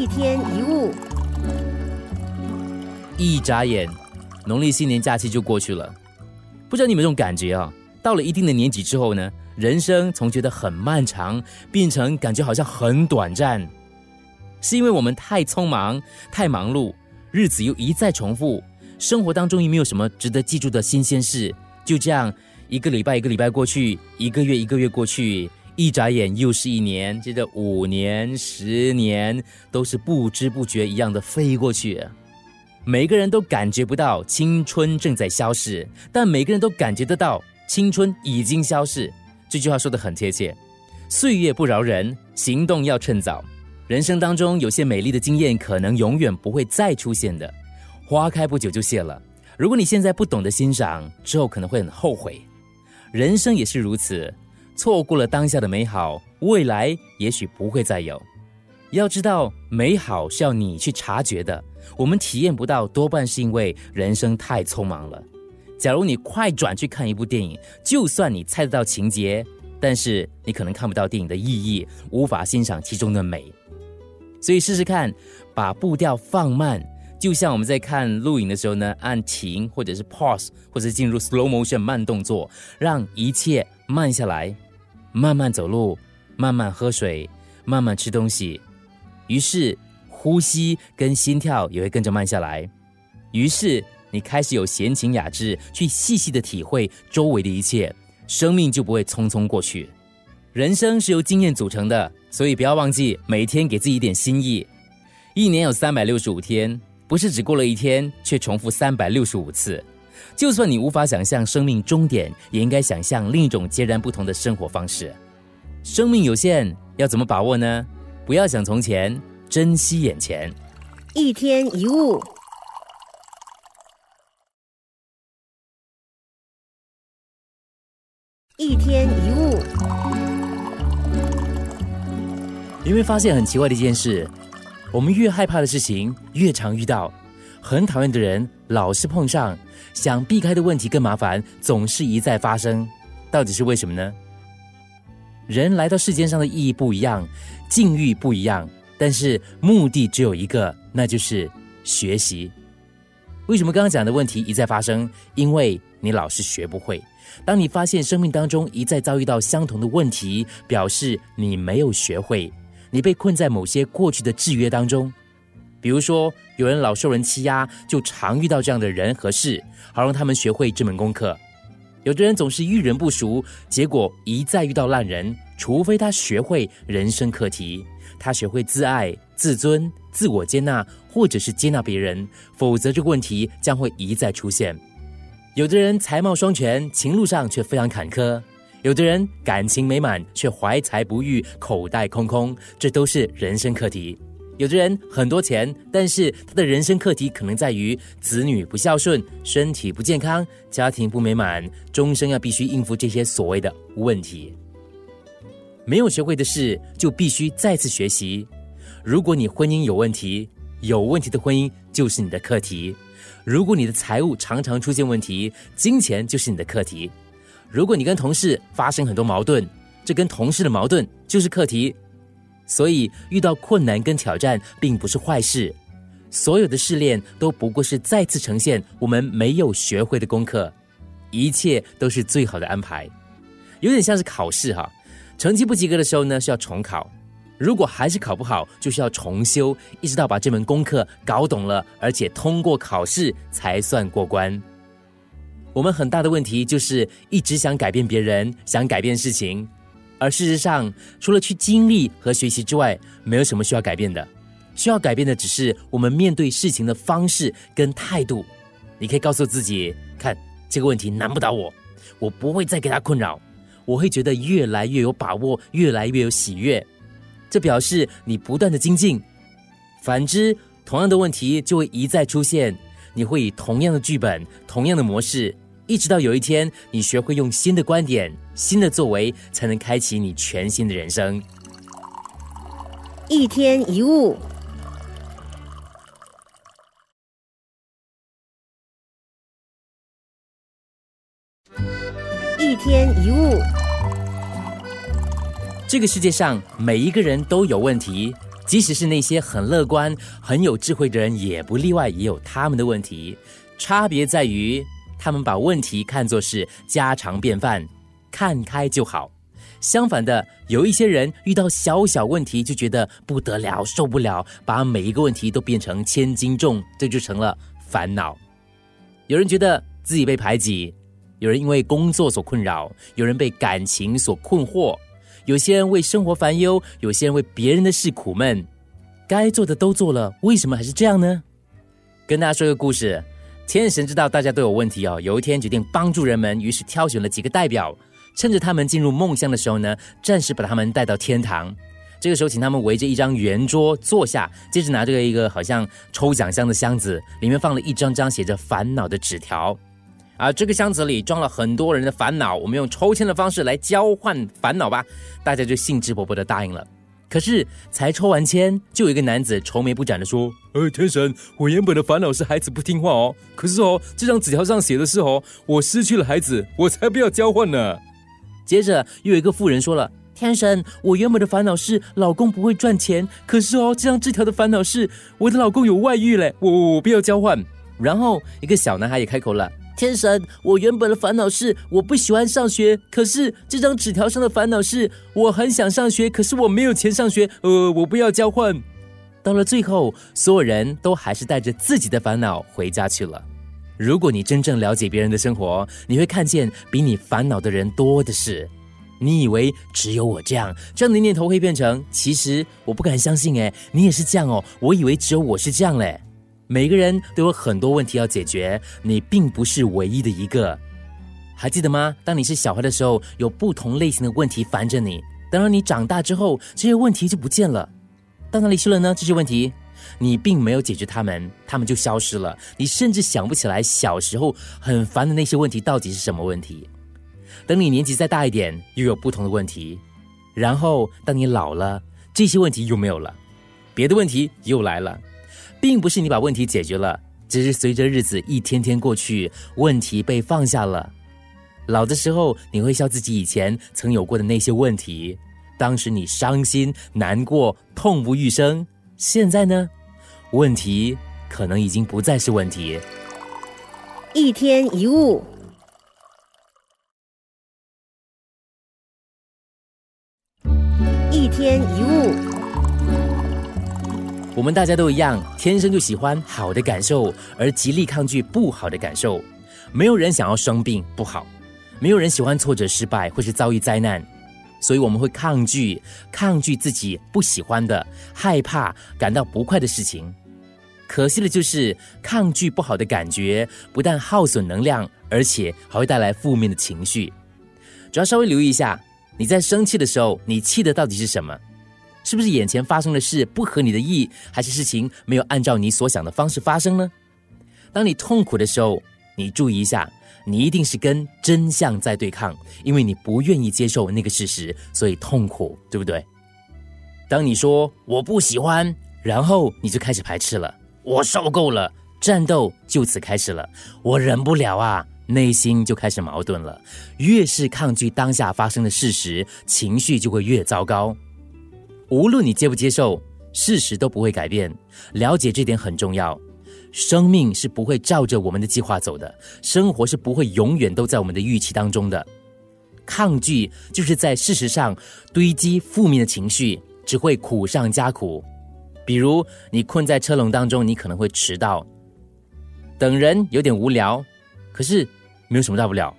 一天一物，一眨眼，农历新年假期就过去了。不知道你们这种感觉啊？到了一定的年纪之后呢，人生从觉得很漫长，变成感觉好像很短暂，是因为我们太匆忙、太忙碌，日子又一再重复，生活当中又没有什么值得记住的新鲜事，就这样一个礼拜一个礼拜过去，一个月一个月过去。一眨眼又是一年，接着五年、十年，都是不知不觉一样的飞过去。每个人都感觉不到青春正在消逝，但每个人都感觉得到青春已经消逝。这句话说的很贴切。岁月不饶人，行动要趁早。人生当中有些美丽的经验，可能永远不会再出现的。花开不久就谢了。如果你现在不懂得欣赏，之后可能会很后悔。人生也是如此。错过了当下的美好，未来也许不会再有。要知道，美好是要你去察觉的。我们体验不到，多半是因为人生太匆忙了。假如你快转去看一部电影，就算你猜得到情节，但是你可能看不到电影的意义，无法欣赏其中的美。所以试试看，把步调放慢，就像我们在看录影的时候呢，按停或者是 pause，或者进入 slow motion 慢动作，让一切慢下来。慢慢走路，慢慢喝水，慢慢吃东西，于是呼吸跟心跳也会跟着慢下来。于是你开始有闲情雅致，去细细的体会周围的一切，生命就不会匆匆过去。人生是由经验组成的，所以不要忘记每天给自己一点心意。一年有三百六十五天，不是只过了一天，却重复三百六十五次。就算你无法想象生命终点，也应该想象另一种截然不同的生活方式。生命有限，要怎么把握呢？不要想从前，珍惜眼前。一天一物，一天一物。有没有发现很奇怪的一件事？我们越害怕的事情，越常遇到。很讨厌的人，老是碰上；想避开的问题更麻烦，总是一再发生。到底是为什么呢？人来到世间上的意义不一样，境遇不一样，但是目的只有一个，那就是学习。为什么刚刚讲的问题一再发生？因为你老是学不会。当你发现生命当中一再遭遇到相同的问题，表示你没有学会，你被困在某些过去的制约当中。比如说，有人老受人欺压，就常遇到这样的人和事，好让他们学会这门功课。有的人总是遇人不熟，结果一再遇到烂人。除非他学会人生课题，他学会自爱、自尊、自我接纳，或者是接纳别人，否则这个问题将会一再出现。有的人才貌双全，情路上却非常坎坷；有的人感情美满，却怀才不遇，口袋空空，这都是人生课题。有的人很多钱，但是他的人生课题可能在于子女不孝顺、身体不健康、家庭不美满，终生要必须应付这些所谓的问题。没有学会的事，就必须再次学习。如果你婚姻有问题，有问题的婚姻就是你的课题；如果你的财务常常出现问题，金钱就是你的课题；如果你跟同事发生很多矛盾，这跟同事的矛盾就是课题。所以，遇到困难跟挑战并不是坏事，所有的试炼都不过是再次呈现我们没有学会的功课，一切都是最好的安排，有点像是考试哈，成绩不及格的时候呢，需要重考，如果还是考不好，就需要重修，一直到把这门功课搞懂了，而且通过考试才算过关。我们很大的问题就是一直想改变别人，想改变事情。而事实上，除了去经历和学习之外，没有什么需要改变的。需要改变的只是我们面对事情的方式跟态度。你可以告诉自己：看这个问题难不倒我，我不会再给他困扰，我会觉得越来越有把握，越来越有喜悦。这表示你不断的精进。反之，同样的问题就会一再出现，你会以同样的剧本、同样的模式。一直到有一天，你学会用新的观点、新的作为，才能开启你全新的人生。一天一物，一天一物。这个世界上每一个人都有问题。即使是那些很乐观、很有智慧的人，也不例外，也有他们的问题。差别在于，他们把问题看作是家常便饭，看开就好。相反的，有一些人遇到小小问题就觉得不得了、受不了，把每一个问题都变成千斤重，这就成了烦恼。有人觉得自己被排挤，有人因为工作所困扰，有人被感情所困惑，有些人为生活烦忧，有些人为别人的事苦闷。该做的都做了，为什么还是这样呢？跟大家说个故事。天神知道大家都有问题哦，有一天决定帮助人们，于是挑选了几个代表。趁着他们进入梦乡的时候呢，暂时把他们带到天堂。这个时候，请他们围着一张圆桌坐下，接着拿着一个好像抽奖箱的箱子，里面放了一张张写着烦恼的纸条。啊，这个箱子里装了很多人的烦恼，我们用抽签的方式来交换烦恼吧。大家就兴致勃勃的答应了。可是才抽完签，就有一个男子愁眉不展的说：“呃，天神，我原本的烦恼是孩子不听话哦。可是哦，这张纸条上写的是哦，我失去了孩子，我才不要交换呢。”接着又有一个妇人说了：“天神，我原本的烦恼是老公不会赚钱，可是哦，这张纸条的烦恼是我的老公有外遇嘞，我我我不要交换。”然后一个小男孩也开口了：“天神，我原本的烦恼是我不喜欢上学，可是这张纸条上的烦恼是我很想上学，可是我没有钱上学，呃，我不要交换。”到了最后，所有人都还是带着自己的烦恼回家去了。如果你真正了解别人的生活，你会看见比你烦恼的人多的是。你以为只有我这样，这样的念头会变成，其实我不敢相信，哎，你也是这样哦。我以为只有我是这样嘞。每个人都有很多问题要解决，你并不是唯一的一个。还记得吗？当你是小孩的时候，有不同类型的问题烦着你。等到你长大之后，这些问题就不见了，到哪里去了呢？这些问题？你并没有解决他们，他们就消失了。你甚至想不起来小时候很烦的那些问题到底是什么问题。等你年纪再大一点，又有不同的问题。然后当你老了，这些问题又没有了，别的问题又来了。并不是你把问题解决了，只是随着日子一天天过去，问题被放下了。老的时候，你会笑自己以前曾有过的那些问题，当时你伤心难过，痛不欲生。现在呢，问题可能已经不再是问题。一天一物，一天一物。我们大家都一样，天生就喜欢好的感受，而极力抗拒不好的感受。没有人想要生病不好，没有人喜欢挫折、失败或是遭遇灾难。所以我们会抗拒，抗拒自己不喜欢的、害怕、感到不快的事情。可惜的就是，抗拒不好的感觉，不但耗损能量，而且还会带来负面的情绪。主要稍微留意一下，你在生气的时候，你气的到底是什么？是不是眼前发生的事不合你的意，还是事情没有按照你所想的方式发生呢？当你痛苦的时候，你注意一下。你一定是跟真相在对抗，因为你不愿意接受那个事实，所以痛苦，对不对？当你说我不喜欢，然后你就开始排斥了，我受够了，战斗就此开始了，我忍不了啊，内心就开始矛盾了。越是抗拒当下发生的事实，情绪就会越糟糕。无论你接不接受，事实都不会改变。了解这点很重要。生命是不会照着我们的计划走的，生活是不会永远都在我们的预期当中的。抗拒就是在事实上堆积负面的情绪，只会苦上加苦。比如你困在车笼当中，你可能会迟到，等人有点无聊，可是没有什么大不了。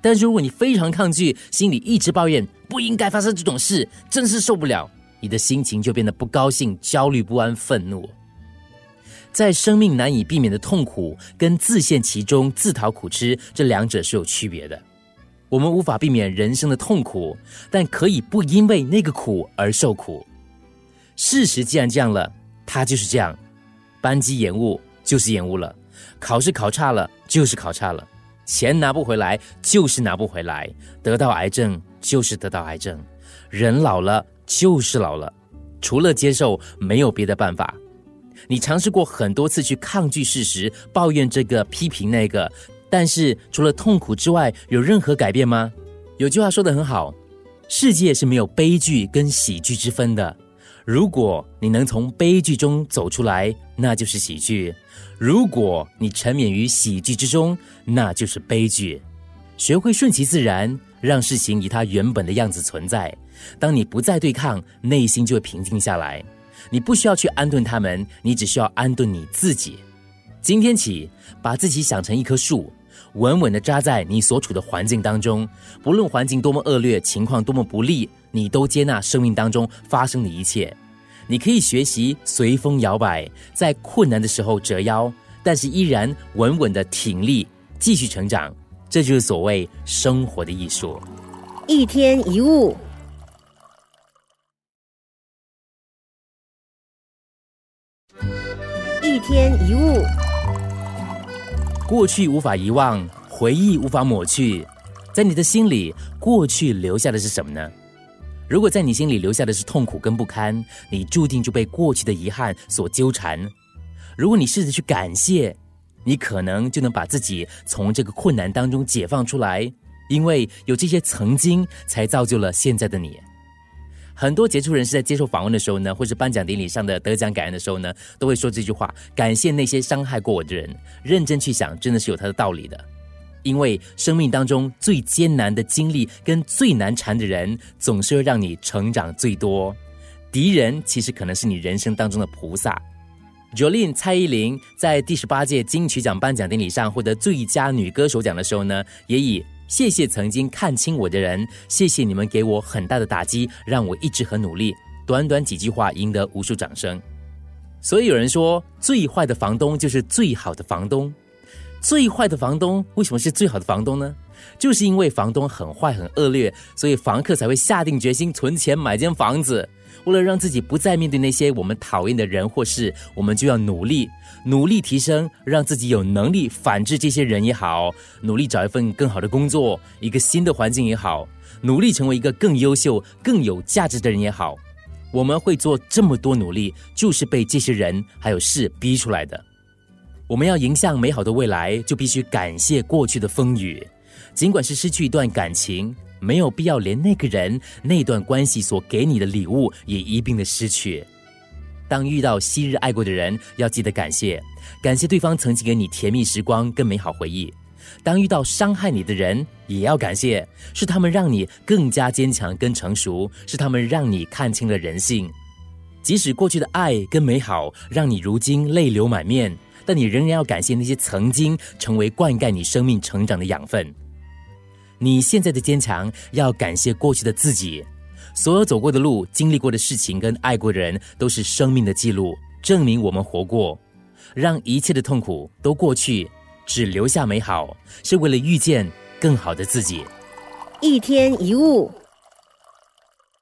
但是如果你非常抗拒，心里一直抱怨不应该发生这种事，真是受不了，你的心情就变得不高兴、焦虑不安、愤怒。在生命难以避免的痛苦跟自陷其中自讨苦吃，这两者是有区别的。我们无法避免人生的痛苦，但可以不因为那个苦而受苦。事实既然这样了，它就是这样。班机延误就是延误了，考试考差了就是考差了，钱拿不回来就是拿不回来，得到癌症就是得到癌症，人老了就是老了，除了接受，没有别的办法。你尝试过很多次去抗拒事实，抱怨这个，批评那个，但是除了痛苦之外，有任何改变吗？有句话说的很好，世界是没有悲剧跟喜剧之分的。如果你能从悲剧中走出来，那就是喜剧；如果你沉湎于喜剧之中，那就是悲剧。学会顺其自然，让事情以它原本的样子存在。当你不再对抗，内心就会平静下来。你不需要去安顿他们，你只需要安顿你自己。今天起，把自己想成一棵树，稳稳的扎在你所处的环境当中。不论环境多么恶劣，情况多么不利。你都接纳生命当中发生的一切，你可以学习随风摇摆，在困难的时候折腰，但是依然稳稳的挺立，继续成长。这就是所谓生活的艺术。一天一物，一天一物，过去无法遗忘，回忆无法抹去，在你的心里，过去留下的是什么呢？如果在你心里留下的是痛苦跟不堪，你注定就被过去的遗憾所纠缠。如果你试着去感谢，你可能就能把自己从这个困难当中解放出来。因为有这些曾经，才造就了现在的你。很多杰出人士在接受访问的时候呢，或是颁奖典礼上的得奖感言的时候呢，都会说这句话：感谢那些伤害过我的人。认真去想，真的是有他的道理的。因为生命当中最艰难的经历跟最难缠的人，总是会让你成长最多。敌人其实可能是你人生当中的菩萨。Jolin 蔡依林在第十八届金曲奖颁奖典礼上获得最佳女歌手奖的时候呢，也以谢谢曾经看清我的人，谢谢你们给我很大的打击，让我一直很努力。短短几句话赢得无数掌声。所以有人说，最坏的房东就是最好的房东。最坏的房东为什么是最好的房东呢？就是因为房东很坏很恶劣，所以房客才会下定决心存钱买间房子。为了让自己不再面对那些我们讨厌的人或事，我们就要努力，努力提升，让自己有能力反制这些人也好，努力找一份更好的工作，一个新的环境也好，努力成为一个更优秀、更有价值的人也好。我们会做这么多努力，就是被这些人还有事逼出来的。我们要迎向美好的未来，就必须感谢过去的风雨。尽管是失去一段感情，没有必要连那个人、那段关系所给你的礼物也一并的失去。当遇到昔日爱过的人，要记得感谢，感谢对方曾经给你甜蜜时光跟美好回忆。当遇到伤害你的人，也要感谢，是他们让你更加坚强跟成熟，是他们让你看清了人性。即使过去的爱跟美好让你如今泪流满面。但你仍然要感谢那些曾经成为灌溉你生命成长的养分。你现在的坚强，要感谢过去的自己。所有走过的路、经历过的事情跟爱过的人，都是生命的记录，证明我们活过。让一切的痛苦都过去，只留下美好，是为了遇见更好的自己。一天一物。